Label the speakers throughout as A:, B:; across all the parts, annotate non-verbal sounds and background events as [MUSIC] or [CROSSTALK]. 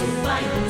A: nosso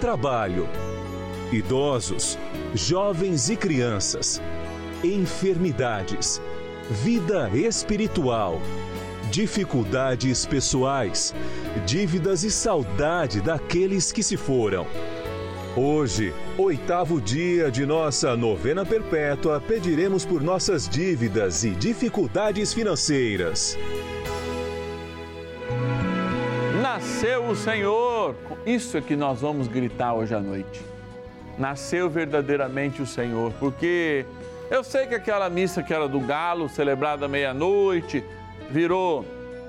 B: trabalho, idosos, jovens e crianças, enfermidades, vida espiritual, dificuldades pessoais, dívidas e saudade daqueles que se foram. Hoje, oitavo dia de nossa novena perpétua, pediremos por nossas dívidas e dificuldades financeiras.
C: Nasceu o Senhor! Isso é que nós vamos gritar hoje à noite. Nasceu verdadeiramente o Senhor, porque eu sei que aquela missa que era do galo, celebrada meia-noite, virou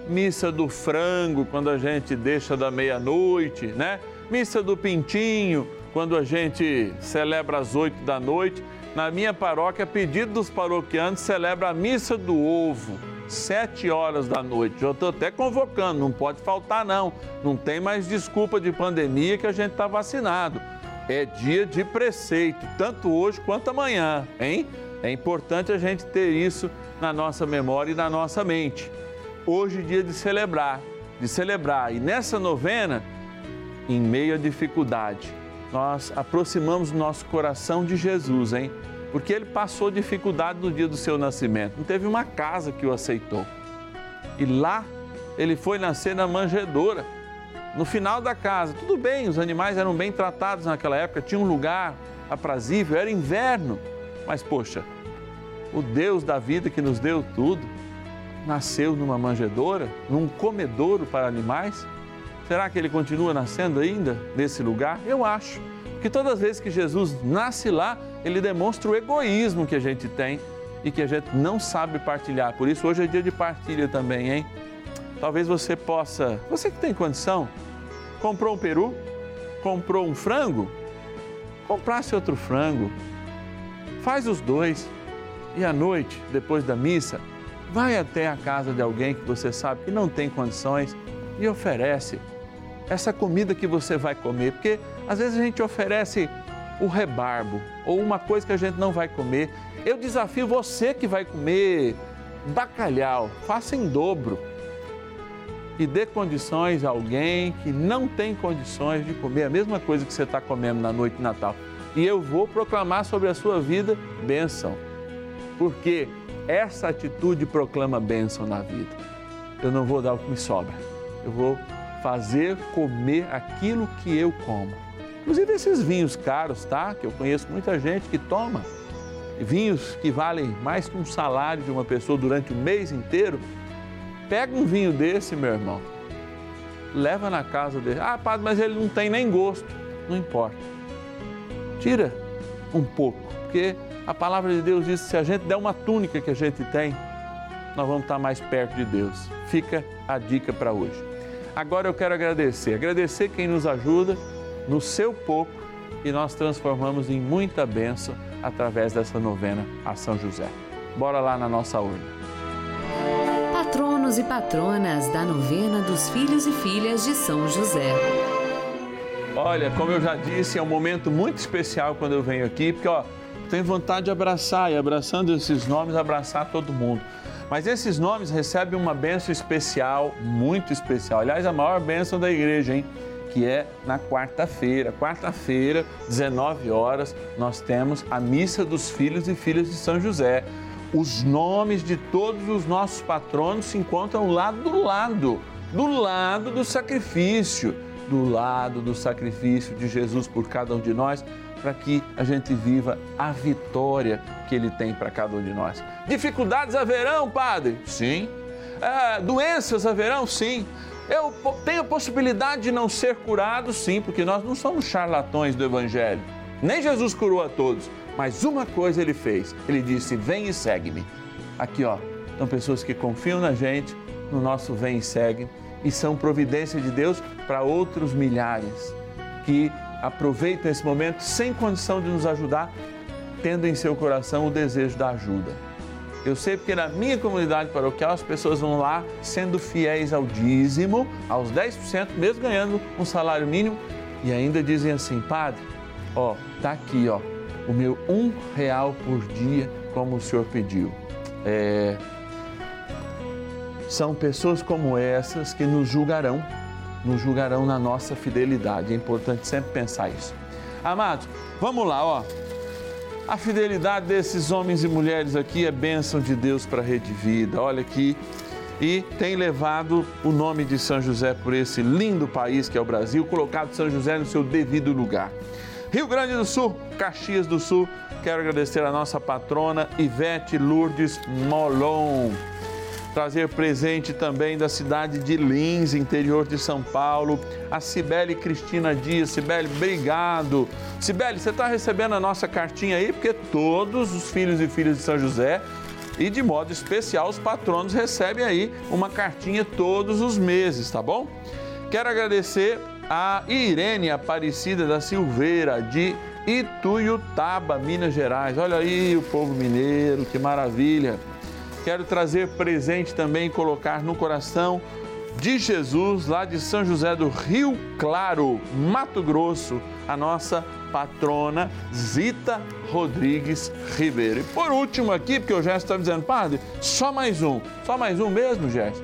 C: missa do frango, quando a gente deixa da meia-noite, né? Missa do pintinho, quando a gente celebra às oito da noite. Na minha paróquia, pedido dos paroquianos, celebra a missa do ovo sete horas da noite. Já estou até convocando, não pode faltar não. Não tem mais desculpa de pandemia que a gente está vacinado. É dia de preceito, tanto hoje quanto amanhã, hein? É importante a gente ter isso na nossa memória e na nossa mente. Hoje é dia de celebrar, de celebrar. E nessa novena, em meio à dificuldade, nós aproximamos nosso coração de Jesus, hein? Porque ele passou dificuldade no dia do seu nascimento. Não teve uma casa que o aceitou. E lá ele foi nascer na manjedoura, no final da casa. Tudo bem, os animais eram bem tratados naquela época, tinha um lugar aprazível, era inverno. Mas poxa, o Deus da vida que nos deu tudo, nasceu numa manjedoura, num comedouro para animais. Será que ele continua nascendo ainda nesse lugar? Eu acho. Porque todas as vezes que Jesus nasce lá, ele demonstra o egoísmo que a gente tem e que a gente não sabe partilhar. Por isso, hoje é dia de partilha também, hein? Talvez você possa, você que tem condição, comprou um peru, comprou um frango, comprasse outro frango, faz os dois e à noite, depois da missa, vai até a casa de alguém que você sabe que não tem condições e oferece essa comida que você vai comer, porque às vezes a gente oferece o rebarbo ou uma coisa que a gente não vai comer. Eu desafio você que vai comer bacalhau, faça em dobro e dê condições a alguém que não tem condições de comer a mesma coisa que você está comendo na noite de Natal. E eu vou proclamar sobre a sua vida bênção, porque essa atitude proclama bênção na vida. Eu não vou dar o que me sobra, eu vou fazer comer aquilo que eu como. Inclusive esses vinhos caros, tá? Que eu conheço muita gente que toma. Vinhos que valem mais que um salário de uma pessoa durante o mês inteiro. Pega um vinho desse, meu irmão. Leva na casa dele. Ah, padre, mas ele não tem nem gosto. Não importa. Tira um pouco, porque a palavra de Deus diz que se a gente der uma túnica que a gente tem, nós vamos estar mais perto de Deus. Fica a dica para hoje. Agora eu quero agradecer, agradecer quem nos ajuda no seu pouco e nós transformamos em muita bênção através dessa novena a São José. Bora lá na nossa urna.
D: Patronos e patronas da novena dos filhos e filhas de São José.
C: Olha, como eu já disse, é um momento muito especial quando eu venho aqui, porque ó, tenho vontade de abraçar e abraçando esses nomes, abraçar todo mundo. Mas esses nomes recebem uma bênção especial, muito especial. Aliás, a maior bênção da igreja, hein? que é na quarta-feira. Quarta-feira, 19 horas, nós temos a missa dos filhos e filhas de São José. Os nomes de todos os nossos patronos se encontram lá do lado, do lado do sacrifício, do lado do sacrifício de Jesus por cada um de nós, para que a gente viva a vitória que Ele tem para cada um de nós. Dificuldades haverão, Padre? Sim. É, doenças haverão? Sim. Eu tenho a possibilidade de não ser curado? Sim, porque nós não somos charlatões do Evangelho. Nem Jesus curou a todos, mas uma coisa ele fez: ele disse: Vem e segue-me. Aqui, ó, são pessoas que confiam na gente, no nosso vem e segue, e são providência de Deus para outros milhares que aproveitam esse momento sem condição de nos ajudar, tendo em seu coração o desejo da ajuda. Eu sei porque na minha comunidade paroquial as pessoas vão lá sendo fiéis ao dízimo, aos 10%, mesmo ganhando um salário mínimo, e ainda dizem assim, padre, ó, tá aqui, ó, o meu um real por dia, como o senhor pediu. É... São pessoas como essas que nos julgarão, nos julgarão na nossa fidelidade. É importante sempre pensar isso. Amados, vamos lá, ó. A fidelidade desses homens e mulheres aqui é bênção de Deus para a Rede Vida. Olha aqui. E tem levado o nome de São José por esse lindo país que é o Brasil, colocado São José no seu devido lugar. Rio Grande do Sul, Caxias do Sul, quero agradecer a nossa patrona Ivete Lourdes Molon trazer presente também da cidade de Lins, interior de São Paulo, a Cibele Cristina Dias. Cibele, obrigado. Cibele, você está recebendo a nossa cartinha aí, porque todos os filhos e filhas de São José e de modo especial os patronos recebem aí uma cartinha todos os meses, tá bom? Quero agradecer a Irene Aparecida da Silveira, de Ituiutaba, Minas Gerais. Olha aí o povo mineiro, que maravilha. Quero trazer presente também e colocar no coração de Jesus, lá de São José do Rio Claro, Mato Grosso, a nossa patrona Zita Rodrigues Ribeiro. E por último aqui, porque o Gerson está dizendo, padre, só mais um. Só mais um mesmo, Gerson?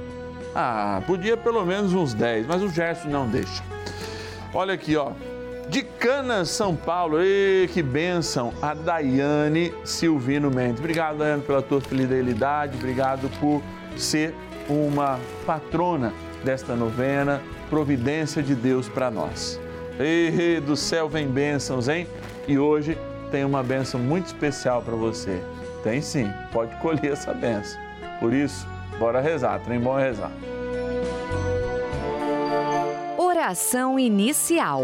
C: Ah, podia pelo menos uns 10, mas o Gerson não deixa. Olha aqui, ó de Canas, São Paulo. E que bênção! A Daiane Silvino Mendes. Obrigado, Daiane, pela tua fidelidade. Obrigado por ser uma patrona desta novena, providência de Deus para nós. E do céu vem bênçãos, hein? E hoje tem uma bênção muito especial para você. Tem sim, pode colher essa bênção. Por isso, bora rezar, trem bom rezar.
D: Oração inicial.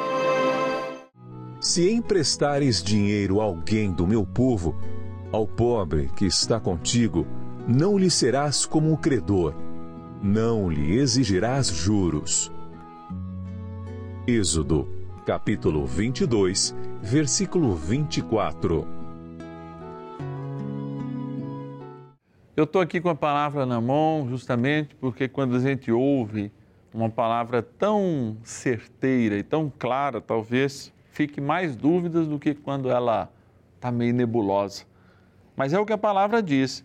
B: Se emprestares dinheiro a alguém do meu povo, ao pobre que está contigo, não lhe serás como um credor, não lhe exigirás juros. Êxodo, capítulo 22, versículo 24.
C: Eu estou aqui com a palavra na mão justamente porque quando a gente ouve uma palavra tão certeira e tão clara, talvez fique mais dúvidas do que quando ela está meio nebulosa. Mas é o que a palavra diz.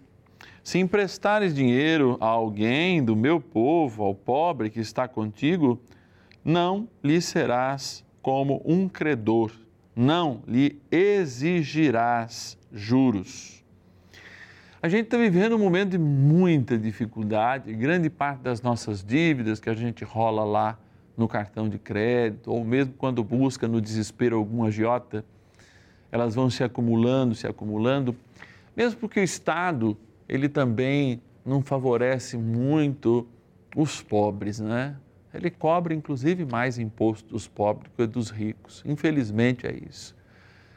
C: Se emprestares dinheiro a alguém do meu povo, ao pobre que está contigo, não lhe serás como um credor, não lhe exigirás juros. A gente está vivendo um momento de muita dificuldade, grande parte das nossas dívidas que a gente rola lá no cartão de crédito, ou mesmo quando busca no desespero algum agiota, elas vão se acumulando, se acumulando, mesmo porque o Estado, ele também não favorece muito os pobres, né? Ele cobra inclusive mais imposto dos pobres do que dos ricos. Infelizmente é isso.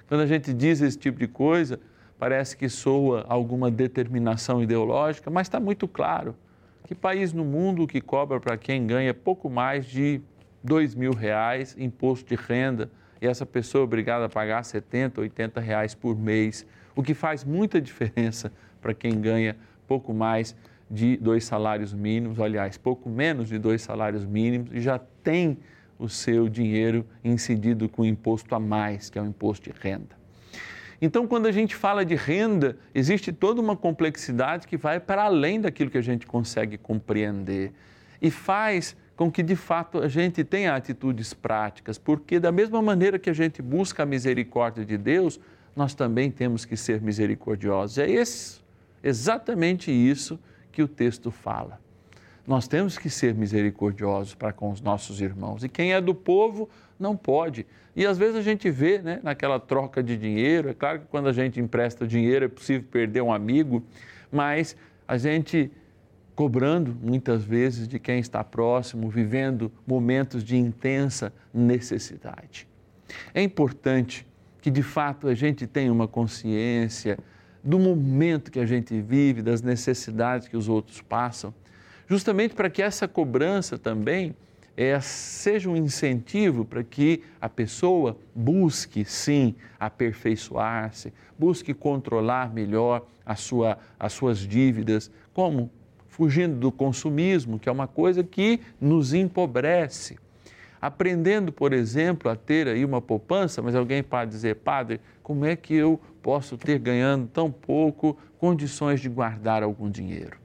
C: Quando a gente diz esse tipo de coisa, parece que soa alguma determinação ideológica, mas está muito claro. Que país no mundo que cobra para quem ganha pouco mais de dois mil reais imposto de renda e essa pessoa é obrigada a pagar 70, 80 reais por mês, o que faz muita [LAUGHS] diferença para quem ganha pouco mais de dois salários mínimos, aliás, pouco menos de dois salários mínimos e já tem o seu dinheiro incidido com imposto a mais, que é o imposto de renda. Então, quando a gente fala de renda, existe toda uma complexidade que vai para além daquilo que a gente consegue compreender e faz com que de fato a gente tenha atitudes práticas, porque da mesma maneira que a gente busca a misericórdia de Deus, nós também temos que ser misericordiosos. É esse, exatamente isso que o texto fala. Nós temos que ser misericordiosos para com os nossos irmãos. E quem é do povo não pode. E às vezes a gente vê né, naquela troca de dinheiro, é claro que quando a gente empresta dinheiro é possível perder um amigo, mas a gente cobrando muitas vezes de quem está próximo, vivendo momentos de intensa necessidade. É importante que de fato a gente tenha uma consciência do momento que a gente vive, das necessidades que os outros passam, justamente para que essa cobrança também é, seja um incentivo para que a pessoa busque, sim, aperfeiçoar-se, busque controlar melhor a sua, as suas dívidas, como fugindo do consumismo, que é uma coisa que nos empobrece. Aprendendo, por exemplo, a ter aí uma poupança, mas alguém pode dizer, padre, como é que eu posso ter ganhando tão pouco condições de guardar algum dinheiro?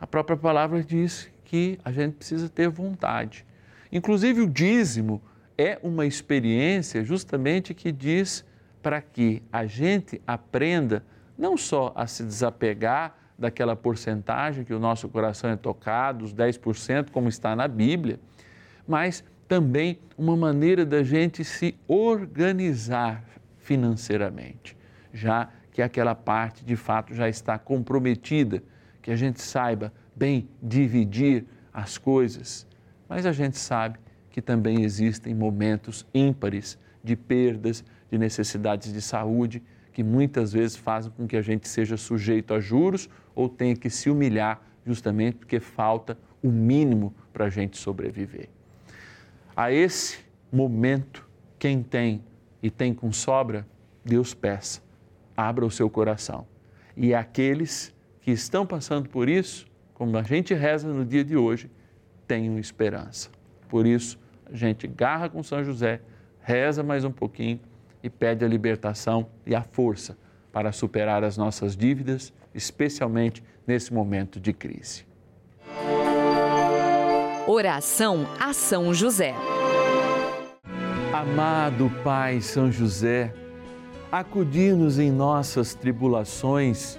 C: A própria palavra diz que a gente precisa ter vontade. Inclusive o dízimo é uma experiência justamente que diz para que a gente aprenda não só a se desapegar daquela porcentagem que o nosso coração é tocado, os 10%, como está na Bíblia, mas também uma maneira da gente se organizar financeiramente, já que aquela parte de fato já está comprometida, que a gente saiba bem dividir as coisas, mas a gente sabe que também existem momentos ímpares de perdas, de necessidades de saúde que muitas vezes fazem com que a gente seja sujeito a juros ou tenha que se humilhar justamente porque falta o mínimo para a gente sobreviver. A esse momento, quem tem e tem com sobra, Deus peça, abra o seu coração. E aqueles que estão passando por isso, como a gente reza no dia de hoje, tenham esperança. Por isso, a gente garra com São José, reza mais um pouquinho e pede a libertação e a força para superar as nossas dívidas, especialmente nesse momento de crise.
D: Oração a São José.
C: Amado Pai São José, acudir-nos em nossas tribulações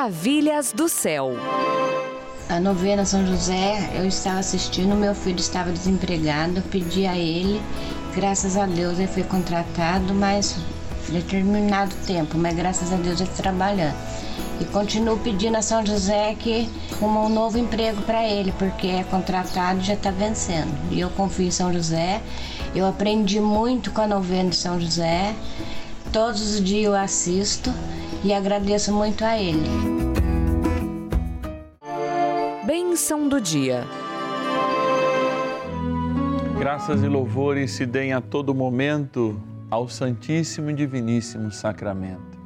D: Maravilhas do céu.
E: A novena São José, eu estava assistindo, meu filho estava desempregado, pedi a ele, graças a Deus ele foi contratado, mas determinado tempo, mas graças a Deus ele está trabalhando. E continuo pedindo a São José que uma um novo emprego para ele, porque é contratado e já está vencendo. E eu confio em São José. Eu aprendi muito com a novena de São José. Todos os dias eu assisto e agradeço muito a ele.
D: Bênção do dia.
C: Graças e louvores se deem a todo momento ao Santíssimo e Diviníssimo Sacramento.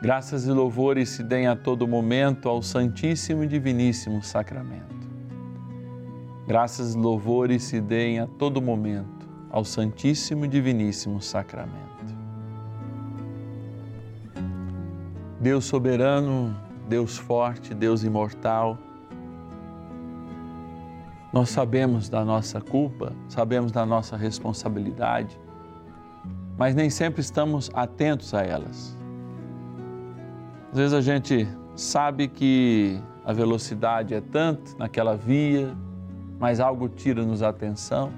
C: Graças e louvores se deem a todo momento ao Santíssimo e Diviníssimo Sacramento. Graças e louvores se deem a todo momento ao Santíssimo e Diviníssimo Sacramento. Deus soberano, Deus forte, Deus imortal, nós sabemos da nossa culpa, sabemos da nossa responsabilidade, mas nem sempre estamos atentos a elas. Às vezes a gente sabe que a velocidade é tanto naquela via, mas algo tira-nos a atenção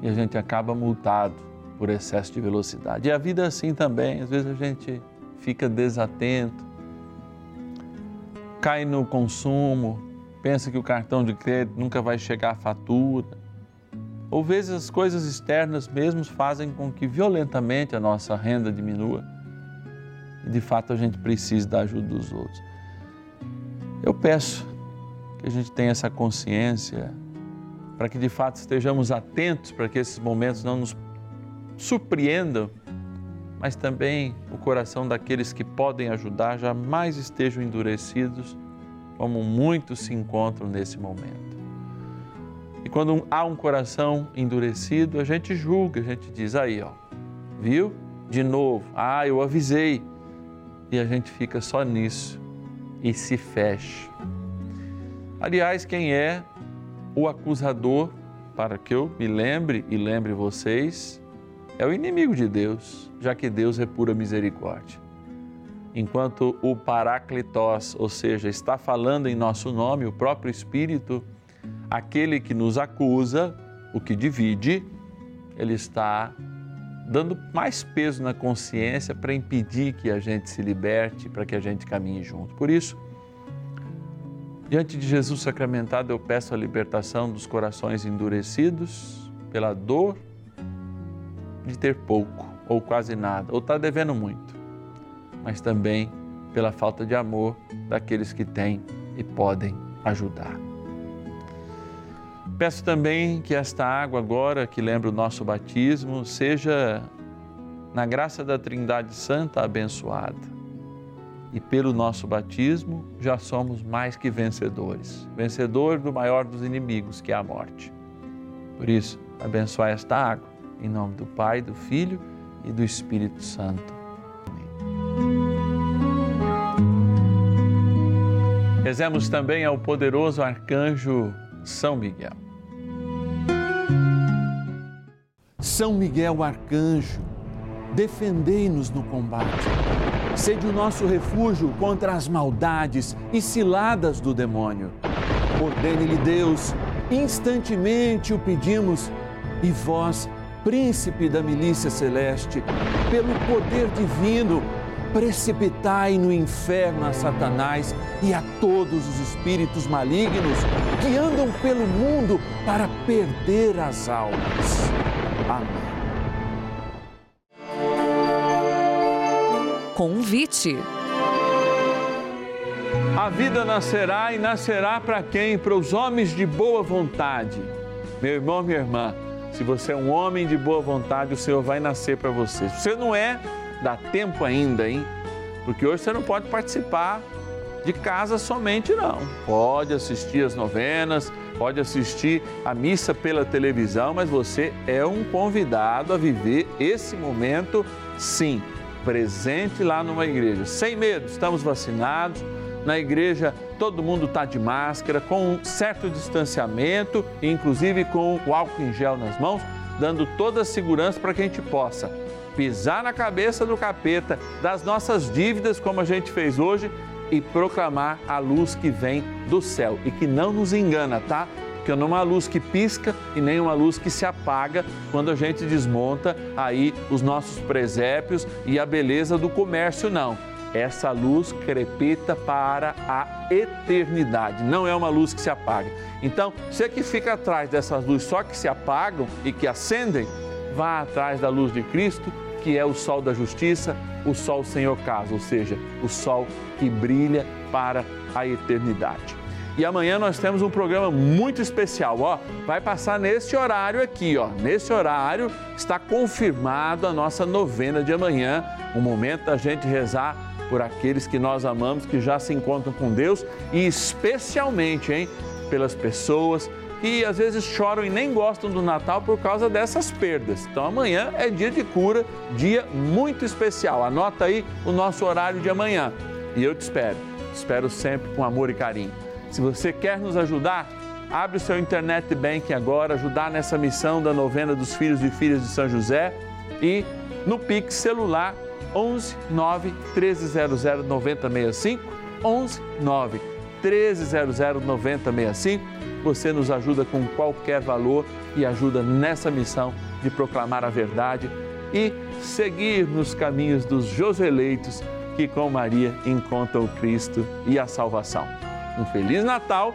C: e a gente acaba multado por excesso de velocidade. E a vida é assim também, às vezes a gente fica desatento, cai no consumo, pensa que o cartão de crédito nunca vai chegar à fatura. Ou vezes as coisas externas mesmo fazem com que violentamente a nossa renda diminua. E de fato a gente precisa da ajuda dos outros. Eu peço que a gente tenha essa consciência para que de fato estejamos atentos para que esses momentos não nos surpreendam mas também o coração daqueles que podem ajudar jamais estejam endurecidos, como muitos se encontram nesse momento. E quando há um coração endurecido, a gente julga, a gente diz aí, ó, viu? De novo, ah, eu avisei. E a gente fica só nisso e se fecha. Aliás, quem é o acusador, para que eu me lembre e lembre vocês, é o inimigo de Deus, já que Deus é pura misericórdia. Enquanto o Paráclitos, ou seja, está falando em nosso nome, o próprio Espírito, aquele que nos acusa, o que divide, ele está dando mais peso na consciência para impedir que a gente se liberte, para que a gente caminhe junto. Por isso, diante de Jesus sacramentado, eu peço a libertação dos corações endurecidos pela dor de ter pouco ou quase nada, ou está devendo muito, mas também pela falta de amor daqueles que têm e podem ajudar. Peço também que esta água, agora que lembra o nosso batismo, seja, na graça da Trindade Santa, abençoada. E pelo nosso batismo já somos mais que vencedores vencedor do maior dos inimigos, que é a morte. Por isso, abençoai esta água, em nome do Pai, do Filho e do Espírito Santo. Rezemos também ao poderoso arcanjo São Miguel. São Miguel arcanjo, defendei-nos no combate. Sede o nosso refúgio contra as maldades e ciladas do demônio. Ordene-lhe Deus, instantemente o pedimos, e vós, príncipe da milícia celeste, pelo poder divino, precipitai no inferno a Satanás e a todos os espíritos malignos que andam pelo mundo para perder as almas. Amém.
D: Convite.
C: A vida nascerá e nascerá para quem? Para os homens de boa vontade. Meu irmão, minha irmã, se você é um homem de boa vontade, o Senhor vai nascer para você. Se você não é, dá tempo ainda, hein? Porque hoje você não pode participar de casa somente, não. Pode assistir as novenas, pode assistir a missa pela televisão, mas você é um convidado a viver esse momento, sim, presente lá numa igreja. Sem medo, estamos vacinados. Na igreja, todo mundo está de máscara, com um certo distanciamento, inclusive com o álcool em gel nas mãos, dando toda a segurança para que a gente possa pisar na cabeça do capeta, das nossas dívidas, como a gente fez hoje, e proclamar a luz que vem do céu e que não nos engana, tá? Porque não é uma luz que pisca e nem uma luz que se apaga quando a gente desmonta aí os nossos presépios e a beleza do comércio, não. Essa luz crepita para a eternidade, não é uma luz que se apaga. Então, você que fica atrás dessas luzes só que se apagam e que acendem, vá atrás da luz de Cristo que é o sol da justiça, o sol sem ocaso, ou seja, o sol que brilha para a eternidade. E amanhã nós temos um programa muito especial, ó, vai passar nesse horário aqui, ó. Nesse horário está confirmado a nossa novena de amanhã, o momento da gente rezar por aqueles que nós amamos, que já se encontram com Deus e especialmente, hein, pelas pessoas que às vezes choram e nem gostam do Natal por causa dessas perdas. Então amanhã é dia de cura, dia muito especial. Anota aí o nosso horário de amanhã e eu te espero. Te espero sempre com amor e carinho. Se você quer nos ajudar, abre o seu internet banking agora, ajudar nessa missão da novena dos filhos e filhas de São José e no Pix celular 11 9 1300 9065 11 9 1300 9065 você nos ajuda com qualquer valor e ajuda nessa missão de proclamar a verdade e seguir nos caminhos dos Joseleitos que com Maria encontram o Cristo e a salvação. Um feliz Natal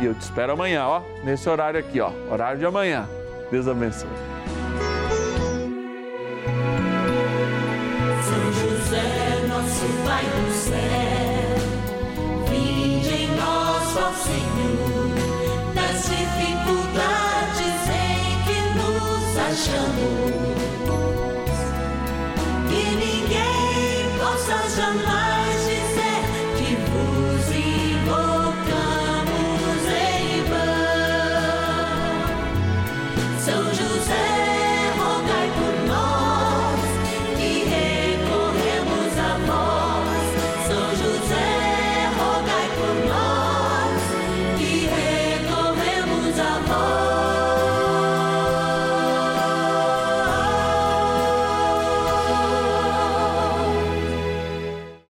C: e eu te espero amanhã, ó, nesse horário aqui, ó, horário de amanhã. Deus abençoe.